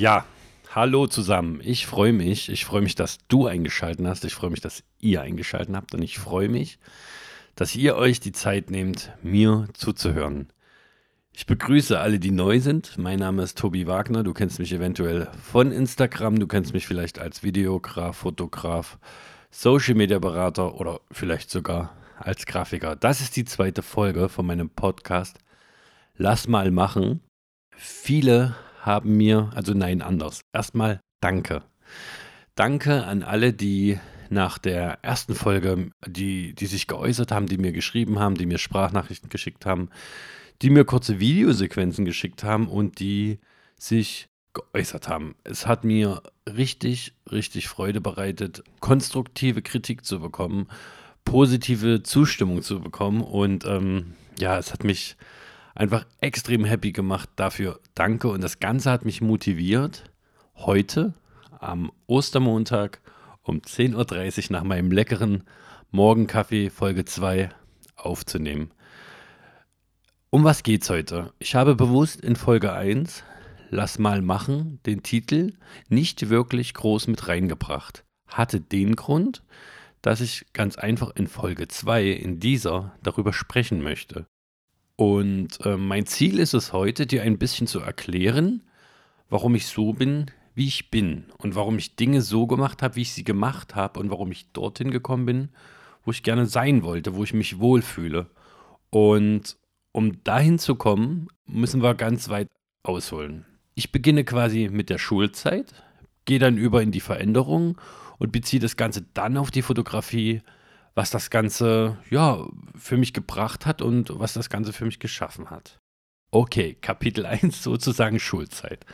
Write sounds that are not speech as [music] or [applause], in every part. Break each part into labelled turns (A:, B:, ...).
A: Ja, hallo zusammen. Ich freue mich. Ich freue mich, dass du eingeschaltet hast. Ich freue mich, dass ihr eingeschaltet habt. Und ich freue mich, dass ihr euch die Zeit nehmt, mir zuzuhören. Ich begrüße alle, die neu sind. Mein Name ist Tobi Wagner. Du kennst mich eventuell von Instagram. Du kennst mich vielleicht als Videograf, Fotograf, Social Media Berater oder vielleicht sogar als Grafiker. Das ist die zweite Folge von meinem Podcast. Lass mal machen. Viele haben mir, also nein, anders. Erstmal danke. Danke an alle, die nach der ersten Folge, die, die sich geäußert haben, die mir geschrieben haben, die mir Sprachnachrichten geschickt haben, die mir kurze Videosequenzen geschickt haben und die sich geäußert haben. Es hat mir richtig, richtig Freude bereitet, konstruktive Kritik zu bekommen, positive Zustimmung zu bekommen und ähm, ja, es hat mich einfach extrem happy gemacht. Dafür danke. Und das Ganze hat mich motiviert, heute am Ostermontag um 10.30 Uhr nach meinem leckeren Morgenkaffee Folge 2 aufzunehmen. Um was geht's heute? Ich habe bewusst in Folge 1 Lass mal machen den Titel nicht wirklich groß mit reingebracht. Hatte den Grund, dass ich ganz einfach in Folge 2 in dieser darüber sprechen möchte. Und äh, mein Ziel ist es heute, dir ein bisschen zu erklären, warum ich so bin, wie ich bin und warum ich Dinge so gemacht habe, wie ich sie gemacht habe und warum ich dorthin gekommen bin, wo ich gerne sein wollte, wo ich mich wohlfühle. Und um dahin zu kommen, müssen wir ganz weit ausholen. Ich beginne quasi mit der Schulzeit, gehe dann über in die Veränderung und beziehe das Ganze dann auf die Fotografie, was das Ganze ja für mich gebracht hat und was das Ganze für mich geschaffen hat. Okay, Kapitel 1 sozusagen Schulzeit.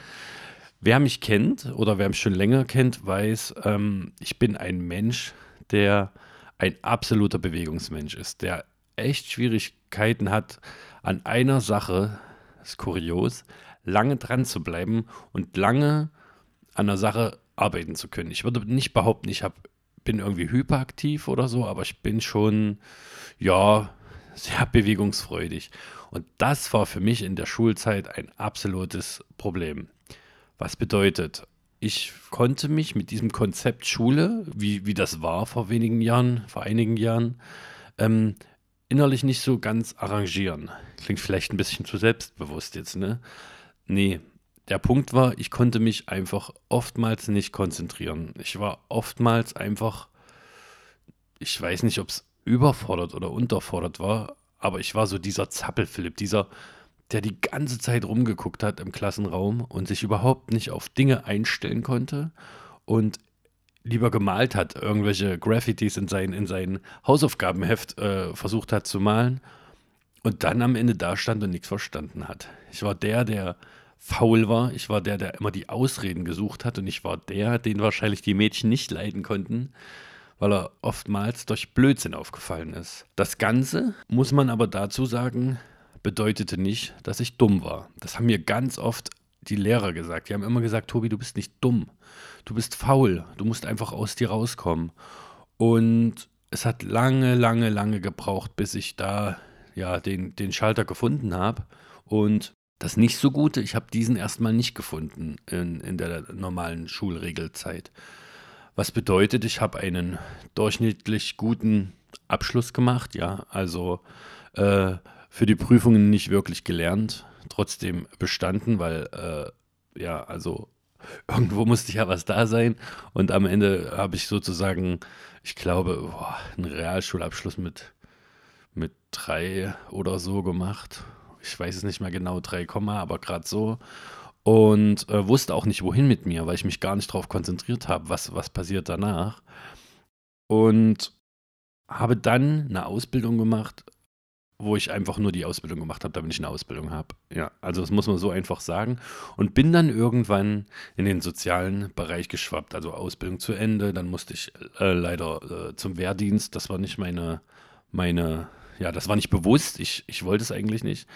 A: Wer mich kennt oder wer mich schon länger kennt, weiß, ähm, ich bin ein Mensch, der ein absoluter Bewegungsmensch ist, der echt Schwierigkeiten hat, an einer Sache, ist kurios, lange dran zu bleiben und lange an einer Sache arbeiten zu können. Ich würde nicht behaupten, ich habe bin irgendwie hyperaktiv oder so, aber ich bin schon, ja, sehr [laughs] bewegungsfreudig. Und das war für mich in der Schulzeit ein absolutes Problem. Was bedeutet, ich konnte mich mit diesem Konzept Schule, wie, wie das war vor wenigen Jahren, vor einigen Jahren, ähm, innerlich nicht so ganz arrangieren. Klingt vielleicht ein bisschen zu selbstbewusst jetzt, ne? Nee, der Punkt war, ich konnte mich einfach oftmals nicht konzentrieren. Ich war oftmals einfach, ich weiß nicht, ob es überfordert oder unterfordert war, aber ich war so dieser Zappelphilipp, dieser, der die ganze Zeit rumgeguckt hat im Klassenraum und sich überhaupt nicht auf Dinge einstellen konnte und lieber gemalt hat, irgendwelche Graffitis in sein, in sein Hausaufgabenheft äh, versucht hat zu malen und dann am Ende da stand und nichts verstanden hat. Ich war der, der faul war. Ich war der, der immer die Ausreden gesucht hat und ich war der, den wahrscheinlich die Mädchen nicht leiden konnten, weil er oftmals durch Blödsinn aufgefallen ist. Das Ganze, muss man aber dazu sagen, bedeutete nicht, dass ich dumm war. Das haben mir ganz oft die Lehrer gesagt. Die haben immer gesagt, Tobi, du bist nicht dumm. Du bist faul. Du musst einfach aus dir rauskommen. Und es hat lange, lange, lange gebraucht, bis ich da ja den, den Schalter gefunden habe. Und das nicht so Gute, ich habe diesen erstmal nicht gefunden in, in der normalen Schulregelzeit. Was bedeutet, ich habe einen durchschnittlich guten Abschluss gemacht, ja, also äh, für die Prüfungen nicht wirklich gelernt, trotzdem bestanden, weil, äh, ja, also [laughs] irgendwo musste ja was da sein. Und am Ende habe ich sozusagen, ich glaube, boah, einen Realschulabschluss mit, mit drei oder so gemacht ich weiß es nicht mehr genau, 3, aber gerade so. Und äh, wusste auch nicht, wohin mit mir, weil ich mich gar nicht darauf konzentriert habe, was, was passiert danach. Und habe dann eine Ausbildung gemacht, wo ich einfach nur die Ausbildung gemacht habe, damit ich eine Ausbildung habe. Ja, also das muss man so einfach sagen. Und bin dann irgendwann in den sozialen Bereich geschwappt, also Ausbildung zu Ende. Dann musste ich äh, leider äh, zum Wehrdienst. Das war nicht meine, meine ja, das war nicht bewusst. Ich, ich wollte es eigentlich nicht.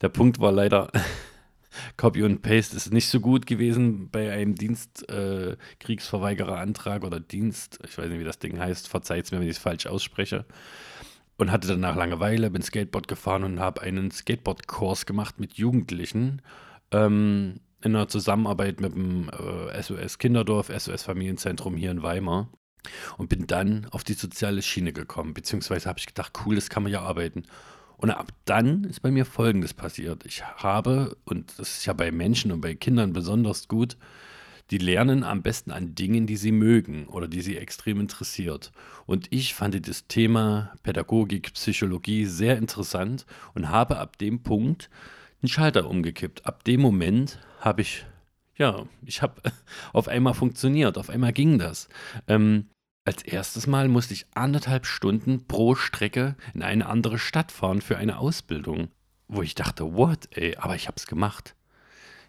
A: Der Punkt war leider, [laughs] Copy und Paste ist nicht so gut gewesen bei einem Dienstkriegsverweigererantrag äh, oder Dienst, ich weiß nicht, wie das Ding heißt, verzeiht es mir, wenn ich es falsch ausspreche. Und hatte danach Langeweile, bin Skateboard gefahren und habe einen Skateboard-Kurs gemacht mit Jugendlichen. Ähm, in einer Zusammenarbeit mit dem äh, SOS Kinderdorf, SOS Familienzentrum hier in Weimar und bin dann auf die soziale Schiene gekommen, beziehungsweise habe ich gedacht, cool, das kann man ja arbeiten. Und ab dann ist bei mir Folgendes passiert. Ich habe, und das ist ja bei Menschen und bei Kindern besonders gut, die lernen am besten an Dingen, die sie mögen oder die sie extrem interessiert. Und ich fand das Thema Pädagogik, Psychologie sehr interessant und habe ab dem Punkt einen Schalter umgekippt. Ab dem Moment habe ich, ja, ich habe [laughs] auf einmal funktioniert, auf einmal ging das. Ähm, als erstes Mal musste ich anderthalb Stunden pro Strecke in eine andere Stadt fahren für eine Ausbildung, wo ich dachte, what, ey, aber ich habe es gemacht.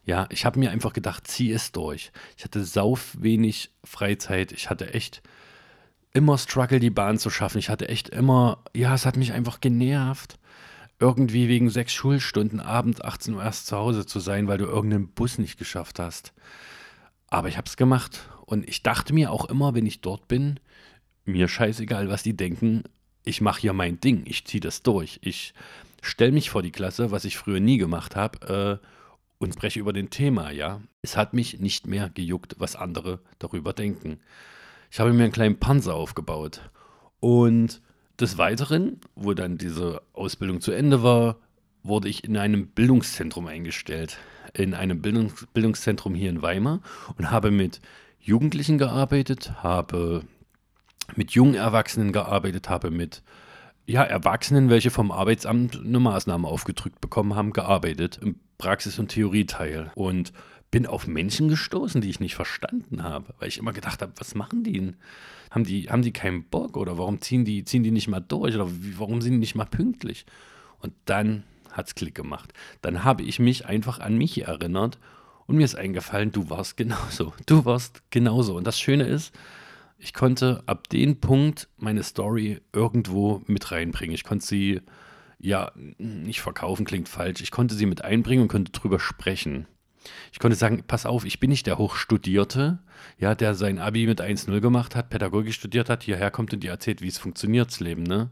A: Ja, ich habe mir einfach gedacht, zieh es durch. Ich hatte sau wenig Freizeit. Ich hatte echt immer Struggle, die Bahn zu schaffen. Ich hatte echt immer, ja, es hat mich einfach genervt, irgendwie wegen sechs Schulstunden abends 18 Uhr erst zu Hause zu sein, weil du irgendeinen Bus nicht geschafft hast. Aber ich habe es gemacht. Und ich dachte mir auch immer, wenn ich dort bin, mir scheißegal, was die denken, ich mache hier mein Ding, ich ziehe das durch. Ich stelle mich vor die Klasse, was ich früher nie gemacht habe, äh, und spreche über den Thema, ja. Es hat mich nicht mehr gejuckt, was andere darüber denken. Ich habe mir einen kleinen Panzer aufgebaut. Und des Weiteren, wo dann diese Ausbildung zu Ende war, wurde ich in einem Bildungszentrum eingestellt. In einem Bildungs Bildungszentrum hier in Weimar und habe mit Jugendlichen gearbeitet, habe mit jungen Erwachsenen gearbeitet, habe mit ja, Erwachsenen, welche vom Arbeitsamt eine Maßnahme aufgedrückt bekommen haben, gearbeitet. Im Praxis- und Theorieteil. Und bin auf Menschen gestoßen, die ich nicht verstanden habe, weil ich immer gedacht habe, was machen die denn? Haben die, haben die keinen Bock oder warum ziehen die, ziehen die nicht mal durch oder wie, warum sind die nicht mal pünktlich? Und dann hat es Klick gemacht. Dann habe ich mich einfach an mich erinnert und mir ist eingefallen, du warst genauso. [laughs] Du warst genauso. Und das Schöne ist, ich konnte ab dem Punkt meine Story irgendwo mit reinbringen. Ich konnte sie ja, nicht verkaufen klingt falsch. Ich konnte sie mit einbringen und konnte drüber sprechen. Ich konnte sagen, pass auf, ich bin nicht der Hochstudierte, ja, der sein Abi mit 1-0 gemacht hat, Pädagogik studiert hat, hierher kommt und dir erzählt, wie es funktioniert, das Leben, ne?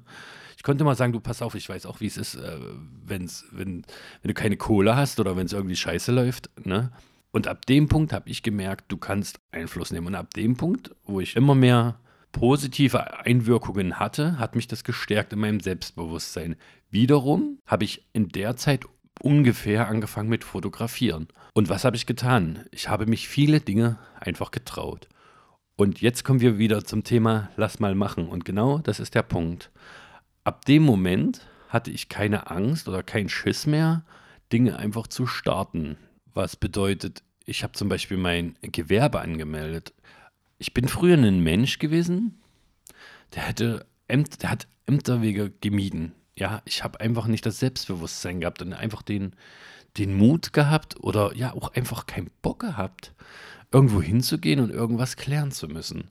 A: Ich konnte mal sagen, du pass auf, ich weiß auch, wie es ist, äh, wenn's, wenn, wenn du keine Kohle hast oder wenn es irgendwie scheiße läuft, ne? Und ab dem Punkt habe ich gemerkt, du kannst Einfluss nehmen. Und ab dem Punkt, wo ich immer mehr positive Einwirkungen hatte, hat mich das gestärkt in meinem Selbstbewusstsein. Wiederum habe ich in der Zeit ungefähr angefangen mit Fotografieren. Und was habe ich getan? Ich habe mich viele Dinge einfach getraut. Und jetzt kommen wir wieder zum Thema Lass mal machen. Und genau das ist der Punkt. Ab dem Moment hatte ich keine Angst oder keinen Schiss mehr, Dinge einfach zu starten. Was bedeutet, ich habe zum Beispiel mein Gewerbe angemeldet ich bin früher ein Mensch gewesen, der hätte Ämt, der hat Ämterwege gemieden. Ja, ich habe einfach nicht das Selbstbewusstsein gehabt und einfach den, den Mut gehabt oder ja auch einfach keinen Bock gehabt, irgendwo hinzugehen und irgendwas klären zu müssen.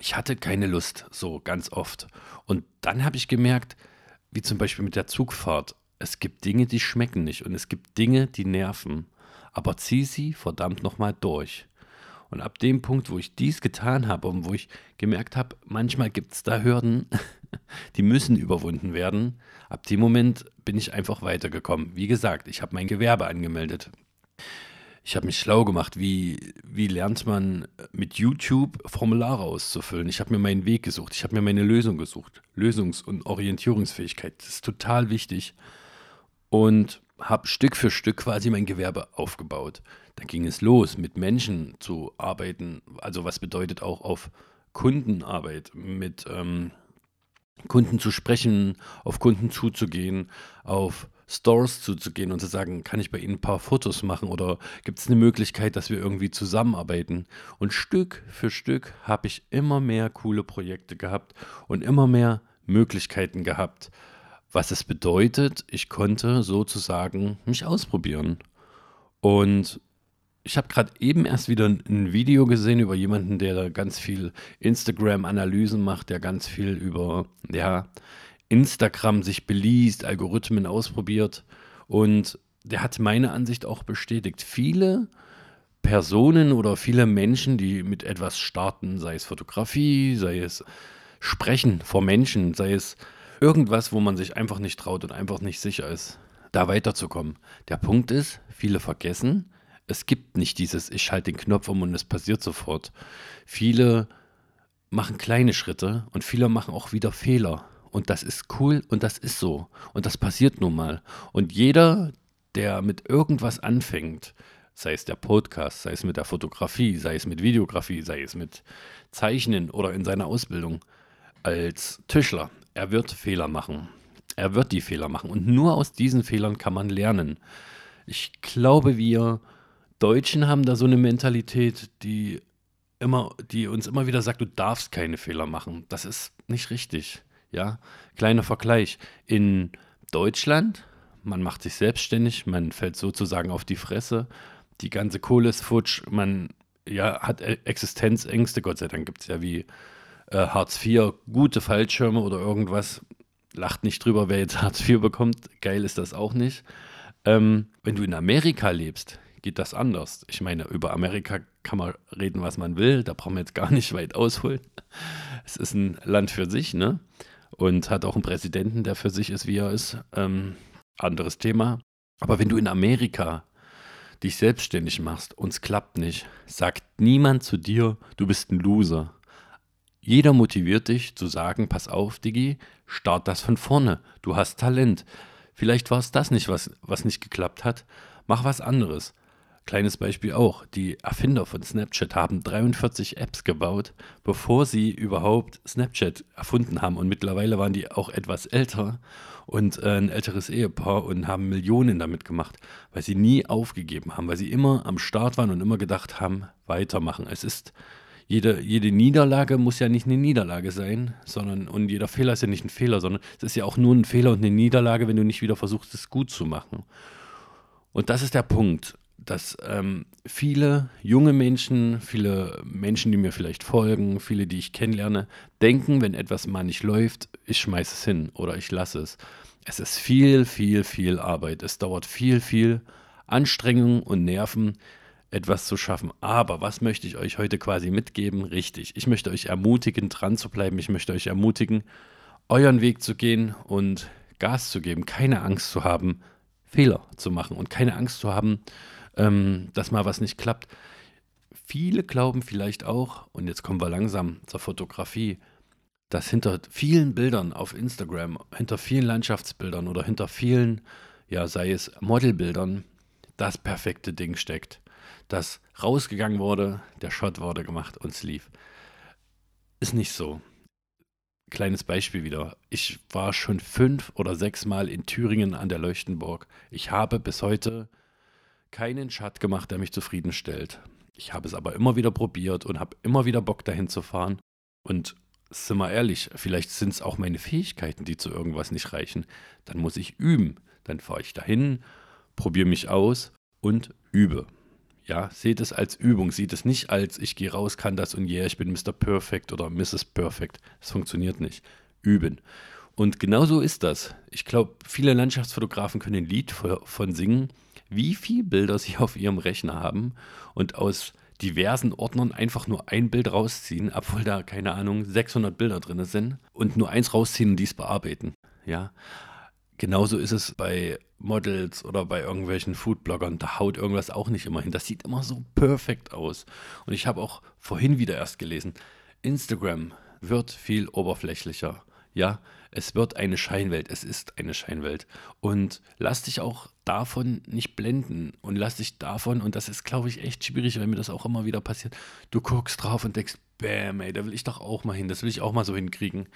A: Ich hatte keine Lust, so ganz oft. Und dann habe ich gemerkt, wie zum Beispiel mit der Zugfahrt, es gibt Dinge, die schmecken nicht und es gibt Dinge, die nerven. Aber zieh sie verdammt nochmal durch. Und ab dem Punkt, wo ich dies getan habe und wo ich gemerkt habe, manchmal gibt es da Hürden, [laughs] die müssen überwunden werden, ab dem Moment bin ich einfach weitergekommen. Wie gesagt, ich habe mein Gewerbe angemeldet. Ich habe mich schlau gemacht, wie, wie lernt man mit YouTube Formulare auszufüllen. Ich habe mir meinen Weg gesucht, ich habe mir meine Lösung gesucht. Lösungs- und Orientierungsfähigkeit, das ist total wichtig. Und habe Stück für Stück quasi mein Gewerbe aufgebaut. Dann ging es los, mit Menschen zu arbeiten. Also was bedeutet auch auf Kundenarbeit, mit ähm, Kunden zu sprechen, auf Kunden zuzugehen, auf Stores zuzugehen und zu sagen, kann ich bei Ihnen ein paar Fotos machen oder gibt es eine Möglichkeit, dass wir irgendwie zusammenarbeiten? Und Stück für Stück habe ich immer mehr coole Projekte gehabt und immer mehr Möglichkeiten gehabt, was es bedeutet, ich konnte sozusagen mich ausprobieren. Und ich habe gerade eben erst wieder ein Video gesehen über jemanden, der da ganz viel Instagram-Analysen macht, der ganz viel über ja, Instagram sich beliest, Algorithmen ausprobiert. Und der hat meine Ansicht auch bestätigt. Viele Personen oder viele Menschen, die mit etwas starten, sei es Fotografie, sei es Sprechen vor Menschen, sei es Irgendwas, wo man sich einfach nicht traut und einfach nicht sicher ist, da weiterzukommen. Der Punkt ist, viele vergessen, Es gibt nicht dieses, ich schalte den Knopf um und es passiert sofort. Viele machen kleine Schritte und viele machen auch wieder Fehler. Und das ist cool und das ist so. Und das passiert nun mal. Und jeder, der mit irgendwas anfängt, sei es der Podcast, sei es mit der Fotografie, sei es mit Videografie, sei es mit Zeichnen oder in seiner Ausbildung als Tischler, er wird Fehler machen. Er wird die Fehler machen. Und nur aus diesen Fehlern kann man lernen. Ich glaube, wir Deutschen haben da so eine Mentalität, die immer, die uns immer wieder sagt, du darfst keine Fehler machen. Das ist nicht richtig. Ja, kleiner Vergleich. In Deutschland, man macht sich selbstständig, man fällt sozusagen auf die Fresse, die ganze Kohle ist futsch, man ja, hat e-, Existenzängste, Gott sei Dank gibt es ja wie äh, Hartz IV gute Fallschirme oder irgendwas. Lacht nicht drüber, wer jetzt Hartz IV bekommt. Geil ist das auch nicht. Ähm, wenn du in Amerika lebst, geht das anders. Ich meine, über Amerika kann man reden, was man will. Da brauchen wir jetzt gar [laughs] nicht weit ausholen. Es ist ein Land für sich, ne? Und hat auch einen Präsidenten, der für sich ist, wie er ist. Ähm, anderes Thema. Aber wenn du in Amerika dich selbstständig machst und es klappt nicht, sagt niemand zu dir, du bist ein Loser. Jeder motiviert dich zu sagen, pass auf, Digi, start das von vorne. Du hast Talent. Vielleicht war es das nicht, was, was nicht geklappt hat. Mach was anderes. Kleines Beispiel auch. Die Erfinder von Snapchat haben 43 Apps gebaut, bevor sie überhaupt Snapchat erfunden haben. Und mittlerweile waren die auch etwas älter und äh, ein älteres Ehepaar und haben Millionen damit gemacht, weil sie nie aufgegeben haben, weil sie immer am Start waren und immer gedacht haben, weitermachen. Es ist jede, jede Niederlage muss ja nicht eine Niederlage sein, sondern und jeder Fehler ist ja nicht ein Fehler, sondern es ist ja auch nur ein Fehler und eine Niederlage, wenn du nicht wieder versuchst, es gut zu machen. Und das ist der Punkt dass ähm, viele junge Menschen, viele Menschen, die mir vielleicht folgen, viele, die ich kennenlerne, denken, wenn etwas mal nicht läuft, ich schmeiße es hin oder ich lasse es. Es ist viel, viel, viel Arbeit. Es dauert viel, viel Anstrengung und Nerven, etwas zu schaffen. Aber was möchte ich euch heute quasi mitgeben? Richtig. Ich möchte euch ermutigen, dran zu bleiben. Ich möchte euch ermutigen, euren Weg zu gehen und Gas zu geben, keine Angst zu haben, Fehler zu machen und keine Angst zu haben, ähm, dass mal was nicht klappt. Viele glauben vielleicht auch, und jetzt kommen wir langsam zur Fotografie, dass hinter vielen Bildern auf Instagram, hinter vielen Landschaftsbildern oder hinter vielen, ja, sei es Modelbildern, das perfekte Ding steckt. Das rausgegangen wurde, der Shot wurde gemacht und es lief. Ist nicht so. Kleines Beispiel wieder. Ich war schon fünf oder sechs Mal in Thüringen an der Leuchtenburg. Ich habe bis heute keinen Shot gemacht, der mich zufriedenstellt. Ich habe es aber immer wieder probiert und habe immer wieder Bock dahin zu fahren. Und sind wir ehrlich, vielleicht sind es auch meine Fähigkeiten, die zu irgendwas nicht reichen. Dann muss ich üben. Dann fahre ich dahin, probiere mich aus und übe. Ja, seht es als Übung, seht es nicht als ich gehe raus, kann das und yeah, ich bin Mr. Perfect oder Mrs. Perfect. Das funktioniert nicht. Üben. Und genau so ist das. Ich glaube, viele Landschaftsfotografen können ein Lied von singen, wie viele Bilder sie [laughs] auf ihrem Rechner haben und aus diversen Ordnern einfach nur ein Bild rausziehen, obwohl da, keine Ahnung, 600 Bilder drin sind und nur eins rausziehen und dies bearbeiten. Ja, genauso ist es bei Models oder bei irgendwelchen Foodbloggern. Da haut irgendwas auch nicht immer hin. Das sieht immer so perfekt aus. Und ich habe auch vorhin wieder erst gelesen, Instagram wird viel oberflächlicher. Ja, es wird eine Scheinwelt, es ist eine Scheinwelt. Und lass dich auch davon nicht blenden und lass dich davon, und das ist, glaube ich, echt schwierig, weil mir das auch immer wieder passiert, du guckst drauf und denkst, bäm, ey, da will ich doch auch mal hin, das will ich auch mal so hinkriegen.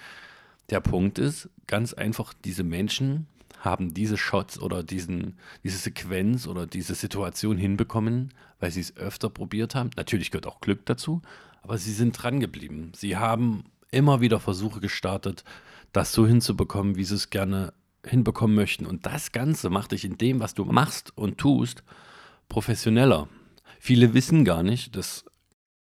A: Der Punkt ist, ganz einfach, diese Menschen haben diese Shots oder diesen, diese Sequenz oder diese Situation hinbekommen, weil sie es öfter probiert haben. Natürlich gehört auch Glück dazu, aber sie sind dran geblieben. Sie haben immer wieder Versuche gestartet, das so hinzubekommen, wie sie es gerne hinbekommen möchten. Und das Ganze macht dich in dem, was du machst und tust, professioneller. Viele wissen gar nicht, das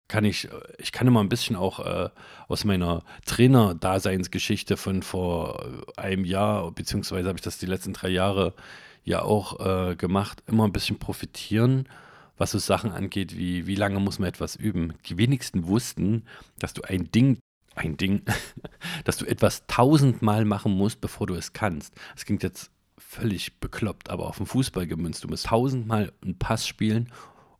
A: kann ich, ich kann immer ein bisschen auch äh, aus meiner Trainer-Daseinsgeschichte von vor einem Jahr, beziehungsweise habe ich das die letzten drei Jahre ja auch äh, gemacht, immer ein bisschen profitieren, was so Sachen angeht, wie wie lange muss man etwas üben. Die wenigsten wussten, dass du ein Ding ein Ding, [laughs] dass du etwas tausendmal machen musst, bevor du es kannst. Das klingt jetzt völlig bekloppt, aber auf den Fußball gemünzt. Du musst tausendmal einen Pass spielen,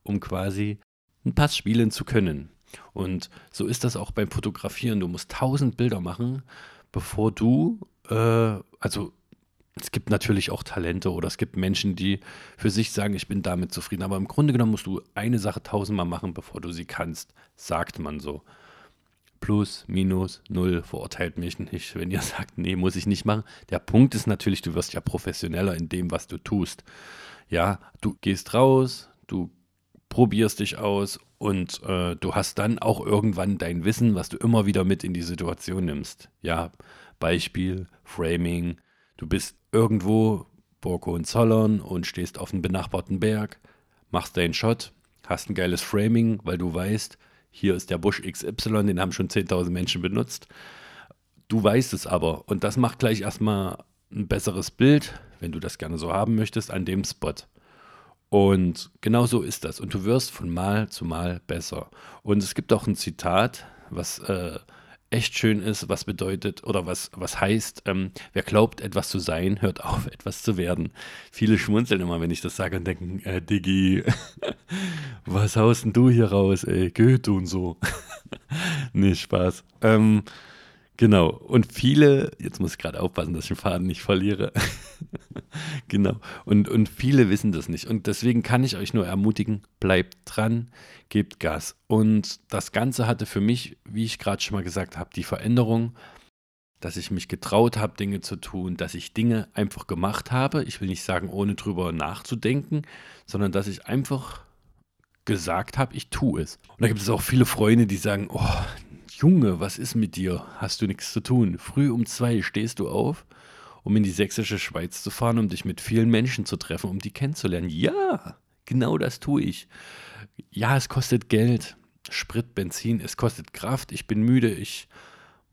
A: um quasi einen Pass spielen zu können. Und so ist das auch beim Fotografieren. Du musst tausend Bilder machen, bevor du, äh, also es gibt natürlich auch Talente oder es gibt Menschen, die für sich sagen, ich bin damit zufrieden. Aber im Grunde genommen musst du eine Sache tausendmal machen, bevor du sie kannst, sagt man so. Plus, minus, null, verurteilt mich nicht, wenn ihr sagt, nee, muss ich nicht machen. Der Punkt ist natürlich, du wirst ja professioneller in dem, was du tust. Ja, du gehst raus, du probierst dich aus und äh, du hast dann auch irgendwann dein Wissen, was du immer wieder mit in die Situation nimmst. Ja, Beispiel, Framing, du bist irgendwo, Burg Hohenzollern und stehst auf einem benachbarten Berg, machst deinen Shot, hast ein geiles Framing, weil du weißt, hier ist der Busch XY, den haben schon 10.000 Menschen benutzt. Du weißt es aber und das macht gleich erstmal ein besseres Bild, wenn du das gerne so haben möchtest, an dem Spot. Und genau so ist das. Und du wirst von Mal zu Mal besser. Und es gibt auch ein Zitat, was äh, echt schön ist, was bedeutet oder was, was heißt, ähm, wer glaubt, etwas zu sein, hört auf, [laughs] etwas zu werden. Viele schmunzeln immer, wenn ich das sage und denken, äh, Diggi, [laughs] was haust denn du hier raus, ey, Goethe und so. [laughs] nee, Spaß. Ähm, Genau. Und viele, jetzt muss ich gerade aufpassen, dass ich den Faden nicht verliere. [laughs] genau. Und, und viele wissen das nicht. Und deswegen kann ich euch nur ermutigen, bleibt dran, gebt Gas. Und das Ganze hatte für mich, wie ich gerade schon mal gesagt habe, die Veränderung, dass ich mich getraut habe, Dinge zu tun, dass ich Dinge einfach gemacht habe. Ich will nicht sagen, ohne drüber nachzudenken, sondern dass ich einfach gesagt habe, ich tue es. Und da gibt es auch viele Freunde, die sagen, oh, Junge, was ist mit dir? Hast du nichts zu tun? Früh um zwei stehst du auf, um in die sächsische Schweiz zu fahren, um dich mit vielen Menschen zu treffen, um die kennenzulernen. Ja, genau das tue ich. Ja, es kostet Geld, Sprit, Benzin, es kostet Kraft. Ich bin müde, ich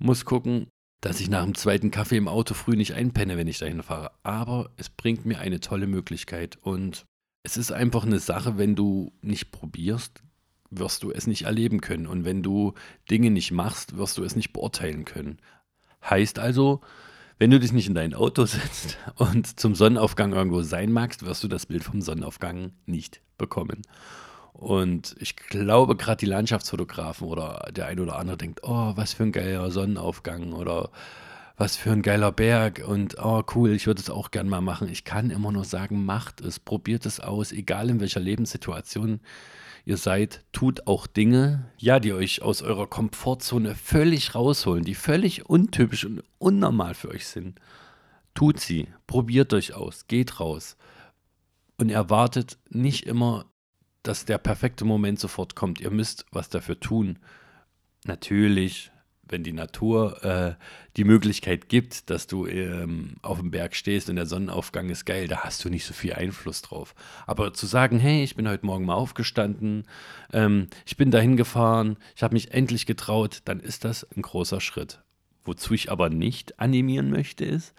A: muss gucken, dass ich nach dem zweiten Kaffee im Auto früh nicht einpenne, wenn ich dahin fahre. Aber es bringt mir eine tolle Möglichkeit und es ist einfach eine Sache, wenn du nicht probierst, wirst du es nicht erleben können. Und wenn du Dinge nicht machst, wirst du es nicht beurteilen können. Heißt also, wenn du dich nicht in dein Auto [laughs] setzt und zum Sonnenaufgang irgendwo sein magst, wirst du das Bild vom Sonnenaufgang nicht bekommen. Und ich glaube, gerade die Landschaftsfotografen oder der ein oder andere denkt, oh, was für ein geiler Sonnenaufgang oder was für ein geiler Berg und oh cool, ich würde es auch gern mal machen. Ich kann immer nur sagen, macht es, probiert es aus, egal in welcher Lebenssituation ihr seid, tut auch Dinge, ja, die euch aus eurer Komfortzone völlig rausholen, die völlig untypisch und unnormal für euch sind. Tut sie, probiert euch aus, geht raus und erwartet nicht immer, dass der perfekte Moment sofort kommt. Ihr müsst was dafür tun. Natürlich wenn die Natur äh, die Möglichkeit gibt, dass du ähm, auf dem Berg stehst und der Sonnenaufgang ist geil, da hast du nicht so viel Einfluss drauf. Aber zu sagen, hey, ich bin heute Morgen mal aufgestanden, ähm, ich bin dahin gefahren, ich habe mich endlich getraut, dann ist das ein großer Schritt. Wozu ich aber nicht animieren möchte, ist,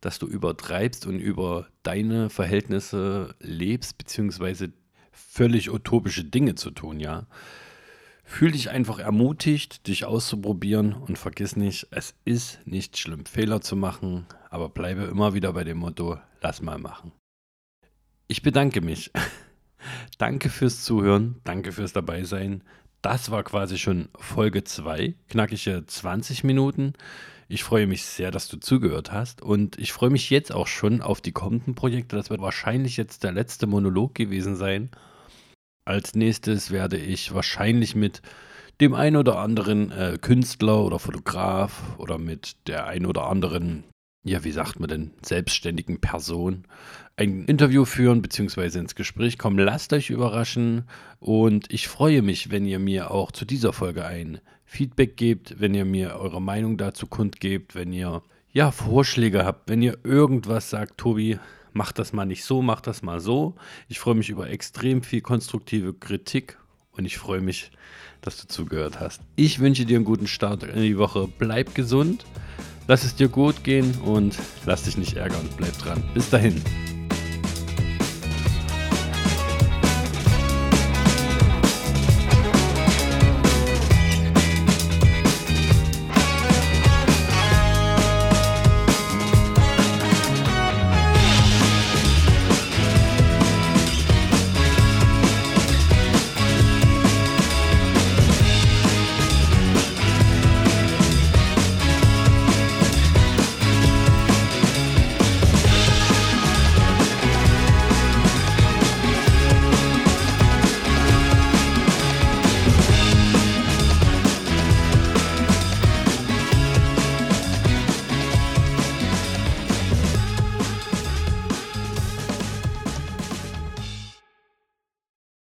A: dass du übertreibst und über deine Verhältnisse lebst, beziehungsweise völlig utopische Dinge zu tun, ja. Fühl dich einfach ermutigt, dich auszuprobieren und vergiss nicht, es ist nicht schlimm, Fehler zu machen, aber bleibe immer wieder bei dem Motto, lass mal machen. Ich bedanke mich. [laughs] danke fürs Zuhören, danke fürs Dabeisein. Das war quasi schon Folge 2, knackige 20 Minuten. Ich freue mich sehr, dass du zugehört hast und ich freue mich jetzt auch schon auf die kommenden Projekte. Das wird wahrscheinlich jetzt der letzte Monolog gewesen sein als nächstes werde ich wahrscheinlich mit dem ein oder anderen äh, Künstler oder Fotograf oder mit der ein oder anderen, ja, wie sagt man denn, selbstständigen Person ein Interview führen bzw. ins Gespräch kommen. Lasst euch überraschen und ich freue mich, wenn ihr mir auch zu dieser Folge ein Feedback gebt, wenn ihr mir eure Meinung dazu kundgebt, wenn ihr ja Vorschläge habt, wenn ihr irgendwas sagt, Tobi, mach das mal nicht so, mach das mal so. Ich freue mich über extrem viel konstruktive Kritik und ich freue mich, dass du zugehört hast. Ich wünsche dir einen guten Start in die Woche. Bleib gesund, lass es dir gut gehen und lass dich nicht ärgern. Bleib dran. Bis dahin.